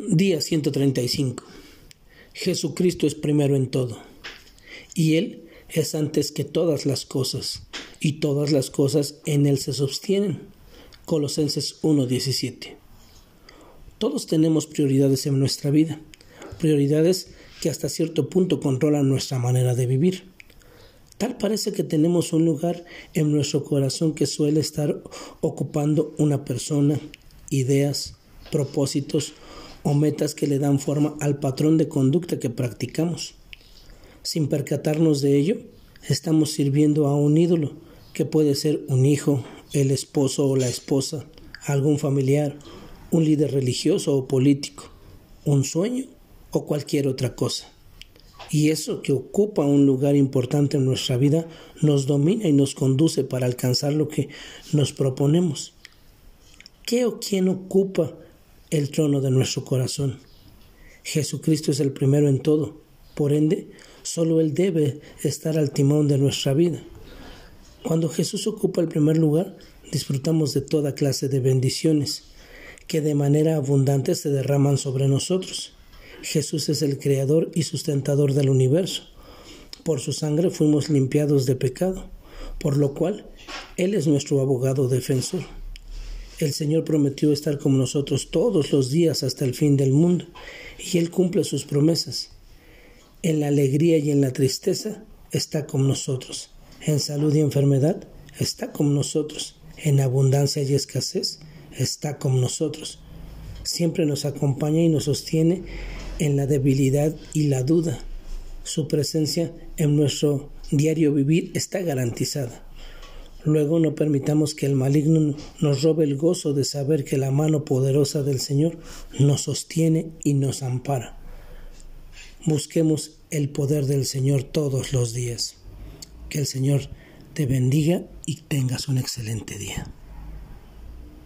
Día 135. Jesucristo es primero en todo, y Él es antes que todas las cosas, y todas las cosas en Él se sostienen. Colosenses 1:17. Todos tenemos prioridades en nuestra vida, prioridades que hasta cierto punto controlan nuestra manera de vivir. Tal parece que tenemos un lugar en nuestro corazón que suele estar ocupando una persona, ideas, propósitos o metas que le dan forma al patrón de conducta que practicamos. Sin percatarnos de ello, estamos sirviendo a un ídolo, que puede ser un hijo, el esposo o la esposa, algún familiar, un líder religioso o político, un sueño o cualquier otra cosa. Y eso que ocupa un lugar importante en nuestra vida nos domina y nos conduce para alcanzar lo que nos proponemos. ¿Qué o quién ocupa el trono de nuestro corazón. Jesucristo es el primero en todo, por ende, solo Él debe estar al timón de nuestra vida. Cuando Jesús ocupa el primer lugar, disfrutamos de toda clase de bendiciones que de manera abundante se derraman sobre nosotros. Jesús es el creador y sustentador del universo. Por su sangre fuimos limpiados de pecado, por lo cual Él es nuestro abogado defensor. El Señor prometió estar con nosotros todos los días hasta el fin del mundo, y Él cumple sus promesas. En la alegría y en la tristeza está con nosotros. En salud y enfermedad está con nosotros. En abundancia y escasez está con nosotros. Siempre nos acompaña y nos sostiene en la debilidad y la duda. Su presencia en nuestro diario vivir está garantizada. Luego no permitamos que el maligno nos robe el gozo de saber que la mano poderosa del Señor nos sostiene y nos ampara. Busquemos el poder del Señor todos los días. Que el Señor te bendiga y tengas un excelente día.